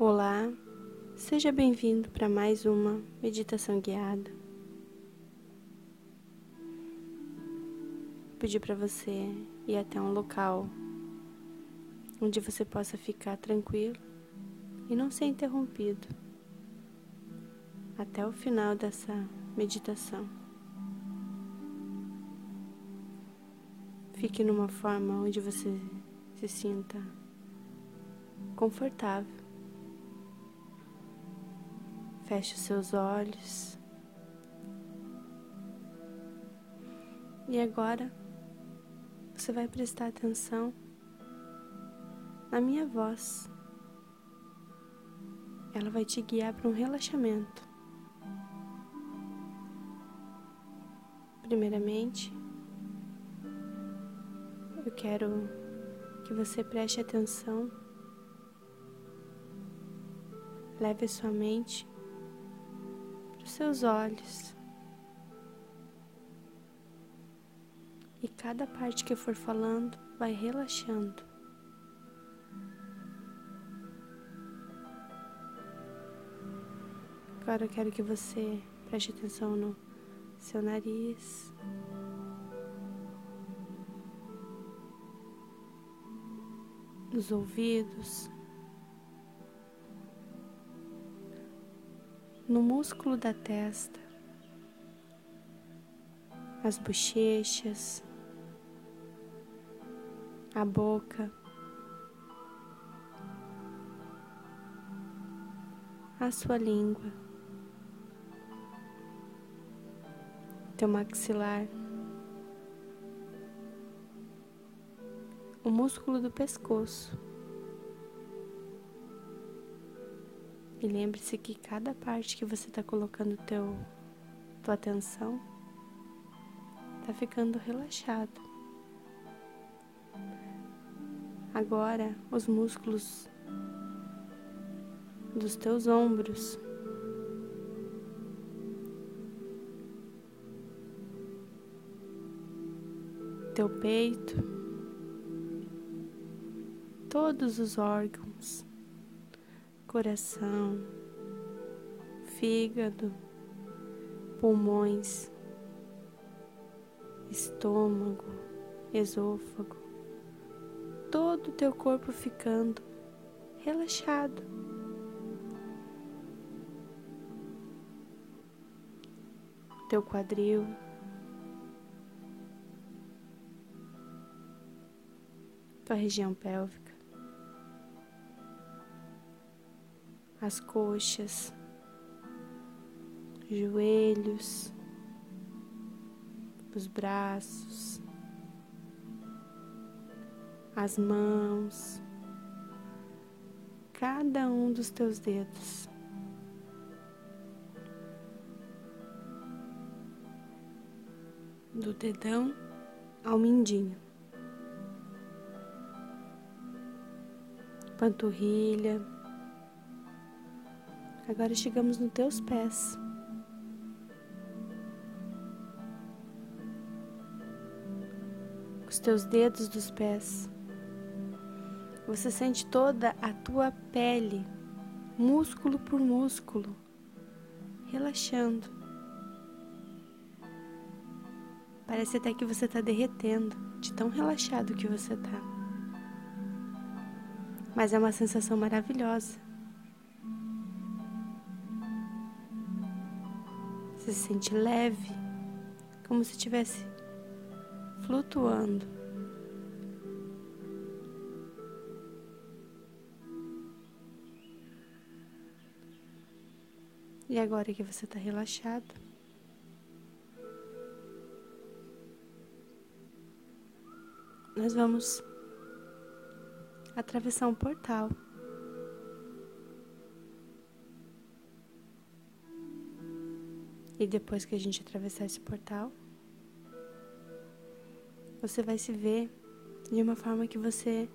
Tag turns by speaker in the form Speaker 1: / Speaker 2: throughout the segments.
Speaker 1: Olá, seja bem-vindo para mais uma meditação guiada. Vou pedir para você ir até um local onde você possa ficar tranquilo e não ser interrompido até o final dessa meditação. Fique numa forma onde você se sinta confortável. Feche os seus olhos. E agora você vai prestar atenção na minha voz. Ela vai te guiar para um relaxamento. Primeiramente, eu quero que você preste atenção, leve sua mente seus olhos. E cada parte que eu for falando vai relaxando. Agora eu quero que você preste atenção no seu nariz. Nos ouvidos. No músculo da testa, as bochechas, a boca, a sua língua, teu maxilar, o músculo do pescoço. E lembre-se que cada parte que você está colocando teu, tua atenção está ficando relaxado. Agora, os músculos dos teus ombros teu peito, todos os órgãos coração, fígado, pulmões, estômago, esôfago, todo o teu corpo ficando relaxado. Teu quadril, tua região pélvica. As coxas, joelhos, os braços, as mãos, cada um dos teus dedos. Do dedão ao mindinho, panturrilha Agora chegamos nos teus pés. Os teus dedos dos pés. Você sente toda a tua pele, músculo por músculo, relaxando. Parece até que você está derretendo, de tão relaxado que você está. Mas é uma sensação maravilhosa. Você se sente leve, como se estivesse flutuando. E agora que você está relaxado, nós vamos atravessar um portal. E depois que a gente atravessar esse portal, você vai se ver de uma forma que você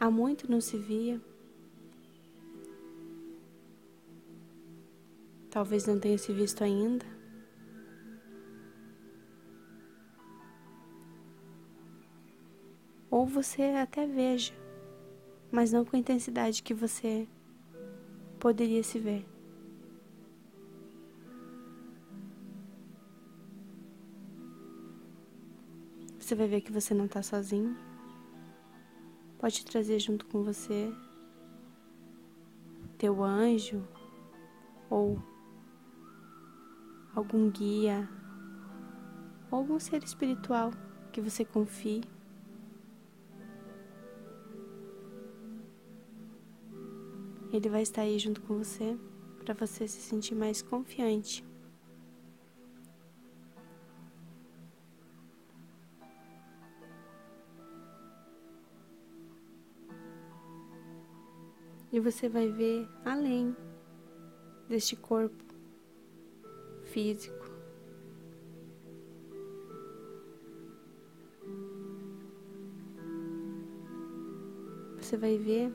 Speaker 1: há muito não se via. Talvez não tenha se visto ainda. Ou você até veja, mas não com a intensidade que você poderia se ver. Você vai ver que você não está sozinho. Pode trazer junto com você teu anjo ou algum guia ou algum ser espiritual que você confie. Ele vai estar aí junto com você para você se sentir mais confiante. E você vai ver além deste corpo físico. Você vai ver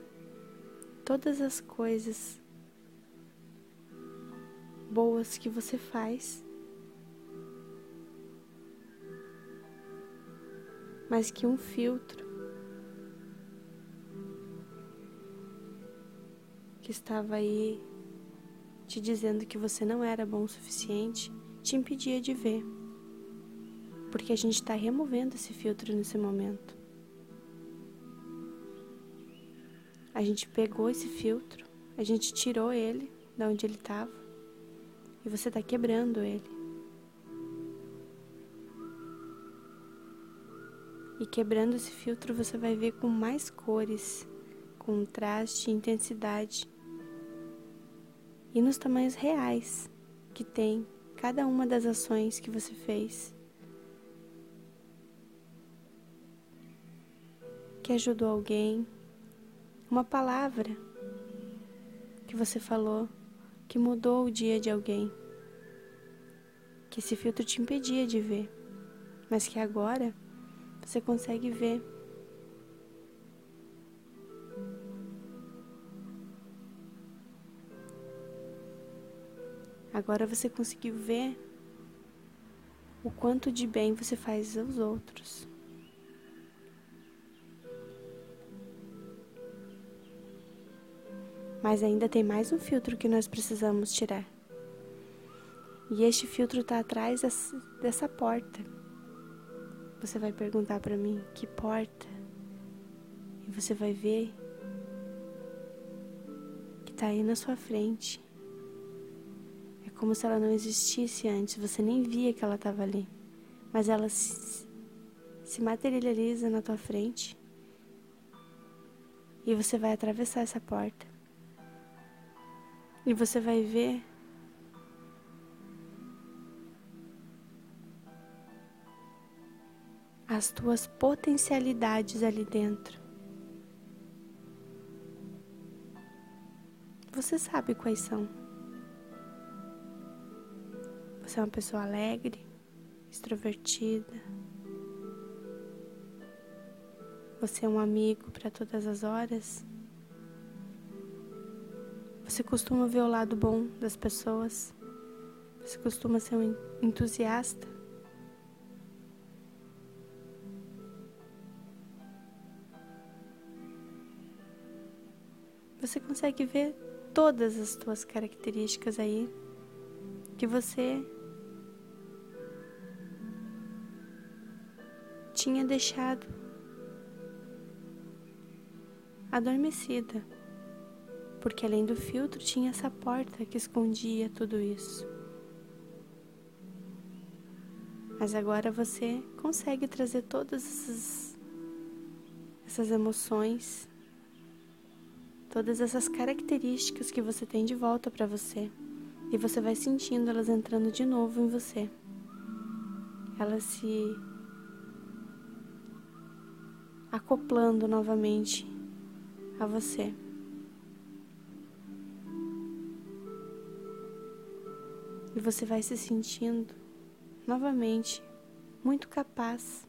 Speaker 1: todas as coisas boas que você faz, mas que um filtro que estava aí te dizendo que você não era bom o suficiente te impedia de ver, porque a gente está removendo esse filtro nesse momento. A gente pegou esse filtro, a gente tirou ele da onde ele estava e você está quebrando ele. E quebrando esse filtro, você vai ver com mais cores, contraste, intensidade e nos tamanhos reais que tem cada uma das ações que você fez. Que ajudou alguém, uma palavra que você falou que mudou o dia de alguém, que esse filtro te impedia de ver, mas que agora você consegue ver. Agora você conseguiu ver o quanto de bem você faz aos outros. Mas ainda tem mais um filtro que nós precisamos tirar. E este filtro está atrás dessa porta. Você vai perguntar para mim: que porta? E você vai ver que está aí na sua frente. Como se ela não existisse antes, você nem via que ela estava ali. Mas ela se, se materializa na tua frente. E você vai atravessar essa porta. E você vai ver as tuas potencialidades ali dentro. Você sabe quais são. Você é uma pessoa alegre, extrovertida. Você é um amigo para todas as horas. Você costuma ver o lado bom das pessoas? Você costuma ser um entusiasta? Você consegue ver todas as suas características aí que você tinha deixado adormecida porque além do filtro tinha essa porta que escondia tudo isso. Mas agora você consegue trazer todas essas, essas emoções, todas essas características que você tem de volta para você. E você vai sentindo elas entrando de novo em você. Elas se acoplando novamente a você. e você vai se sentindo novamente muito capaz.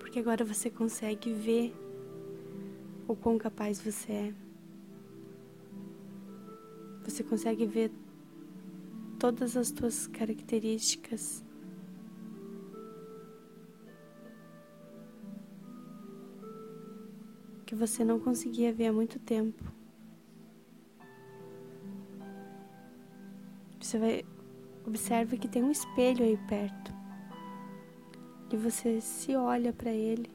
Speaker 1: Porque agora você consegue ver o quão capaz você é. Você consegue ver todas as tuas características que você não conseguia ver há muito tempo. Você vai observa que tem um espelho aí perto. E você se olha para ele.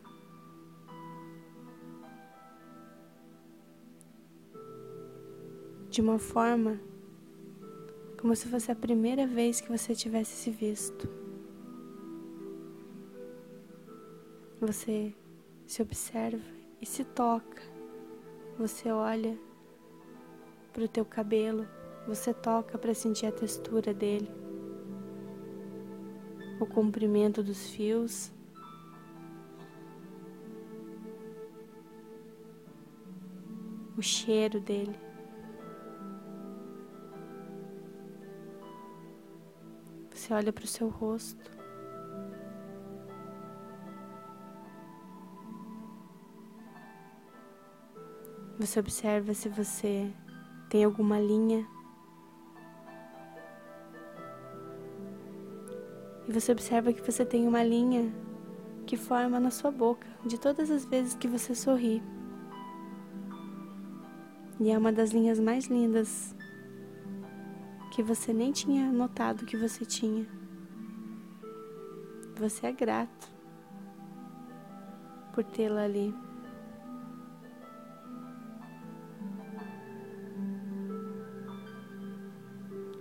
Speaker 1: De uma forma como se fosse a primeira vez que você tivesse se visto. Você se observa e se toca. Você olha para o teu cabelo, você toca para sentir a textura dele, o comprimento dos fios. O cheiro dele. Você olha para o seu rosto. Você observa se você tem alguma linha. E você observa que você tem uma linha que forma na sua boca de todas as vezes que você sorri. E é uma das linhas mais lindas que você nem tinha notado que você tinha. Você é grato por tê-la ali.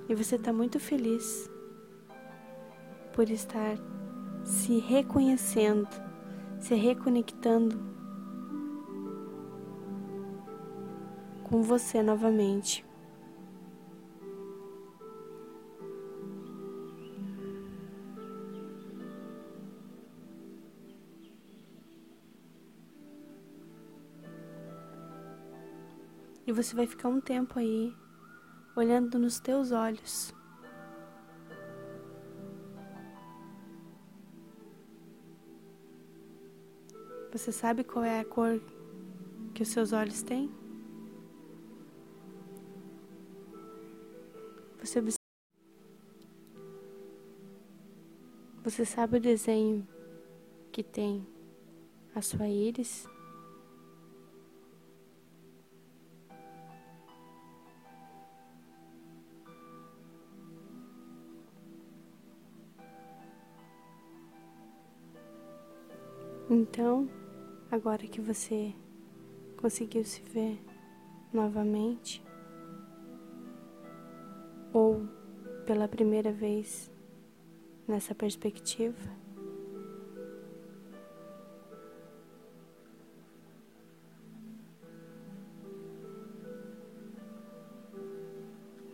Speaker 1: E você está muito feliz por estar se reconhecendo, se reconectando com você novamente. E você vai ficar um tempo aí olhando nos teus olhos. Você sabe qual é a cor que os seus olhos têm? Você Você sabe o desenho que tem a sua íris? Então, agora que você conseguiu se ver novamente, ou pela primeira vez nessa perspectiva,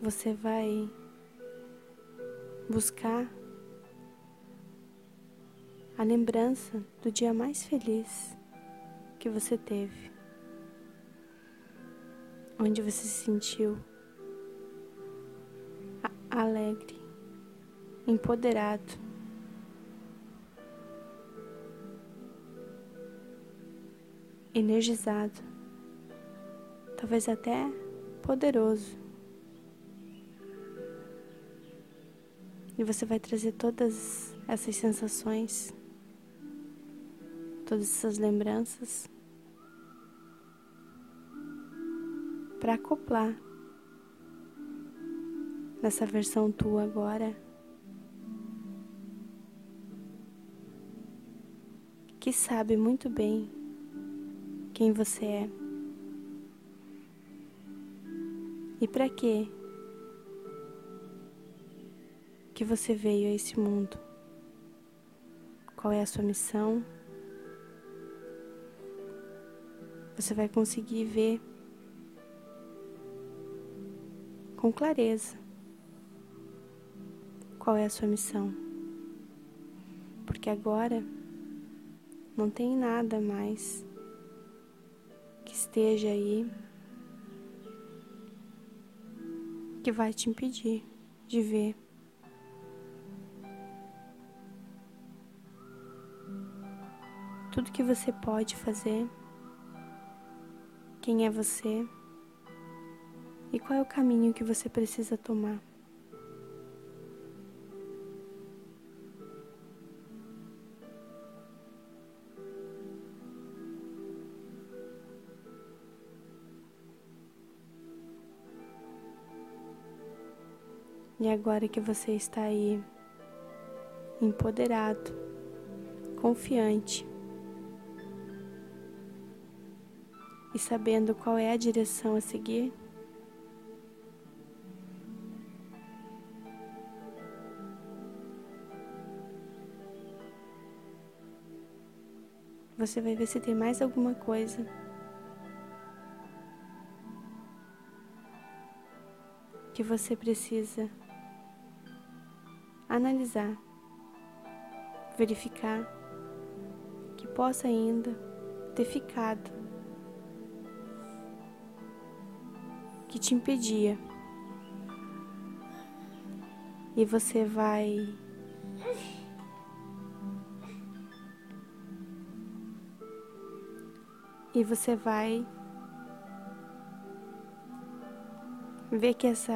Speaker 1: você vai buscar a lembrança do dia mais feliz que você teve, onde você se sentiu alegre, empoderado. Energizado, talvez até poderoso. E você vai trazer todas essas sensações todas essas lembranças para acoplar nessa versão tua agora. Que sabe muito bem quem você é e para quê que você veio a esse mundo. Qual é a sua missão? Você vai conseguir ver com clareza qual é a sua missão. Porque agora não tem nada mais que esteja aí que vai te impedir de ver. Tudo que você pode fazer quem é você e qual é o caminho que você precisa tomar. E agora que você está aí, empoderado, confiante, e sabendo qual é a direção a seguir, você vai ver se tem mais alguma coisa. Que você precisa analisar, verificar que possa ainda ter ficado, que te impedia. E você vai e você vai ver que essa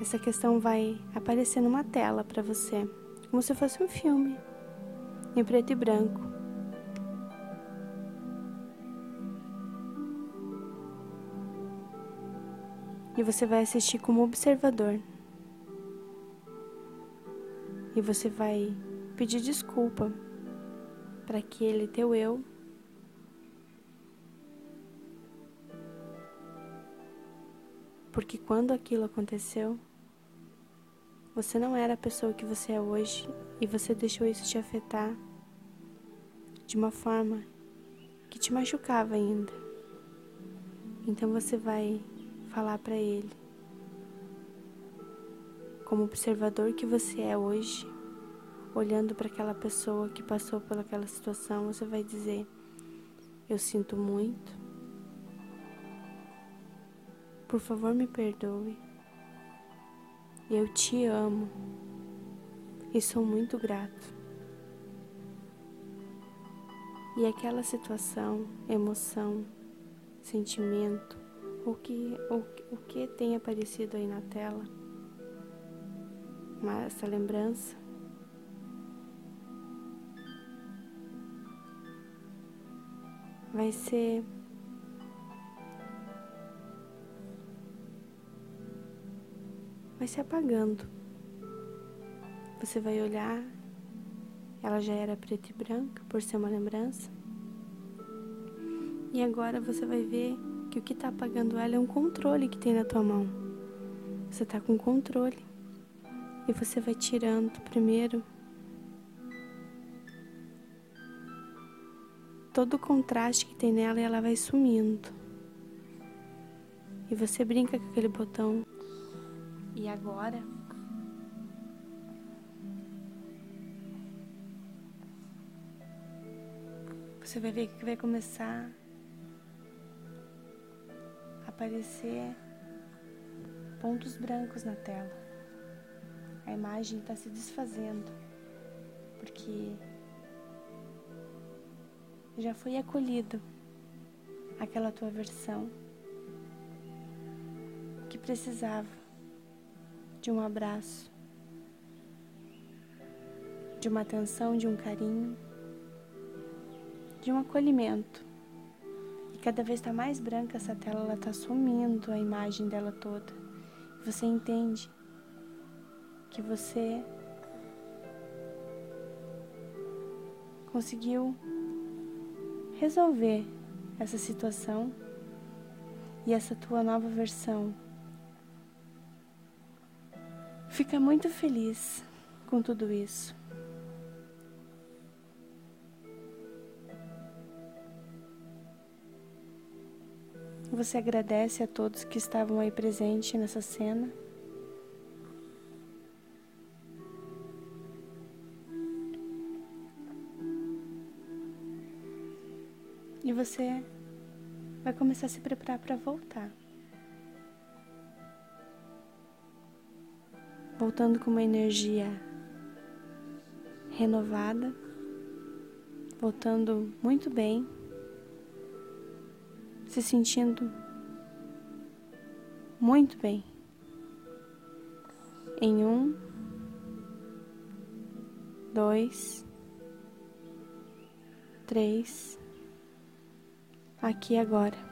Speaker 1: essa questão vai aparecer numa tela para você, como se fosse um filme em preto e branco. E você vai assistir como observador. E você vai pedir desculpa para aquele teu eu porque quando aquilo aconteceu, você não era a pessoa que você é hoje e você deixou isso te afetar de uma forma que te machucava ainda. Então você vai falar para ele, como observador que você é hoje, olhando para aquela pessoa que passou por aquela situação, você vai dizer: Eu sinto muito. Por favor, me perdoe. Eu te amo e sou muito grato. E aquela situação, emoção, sentimento, o que, o, o que tem aparecido aí na tela, essa lembrança, vai ser vai se apagando. Você vai olhar, ela já era preta e branca por ser uma lembrança. E agora você vai ver que o que está apagando ela é um controle que tem na tua mão. Você está com controle. E você vai tirando primeiro todo o contraste que tem nela e ela vai sumindo. E você brinca com aquele botão. E agora? Você vai ver que vai começar aparecer pontos brancos na tela. A imagem está se desfazendo, porque já foi acolhido aquela tua versão que precisava de um abraço, de uma atenção, de um carinho, de um acolhimento. Cada vez está mais branca essa tela, ela está sumindo a imagem dela toda. Você entende que você conseguiu resolver essa situação e essa tua nova versão fica muito feliz com tudo isso. Você agradece a todos que estavam aí presentes nessa cena. E você vai começar a se preparar para voltar. Voltando com uma energia renovada, voltando muito bem, se sentindo muito bem. Em um, dois, três aqui agora.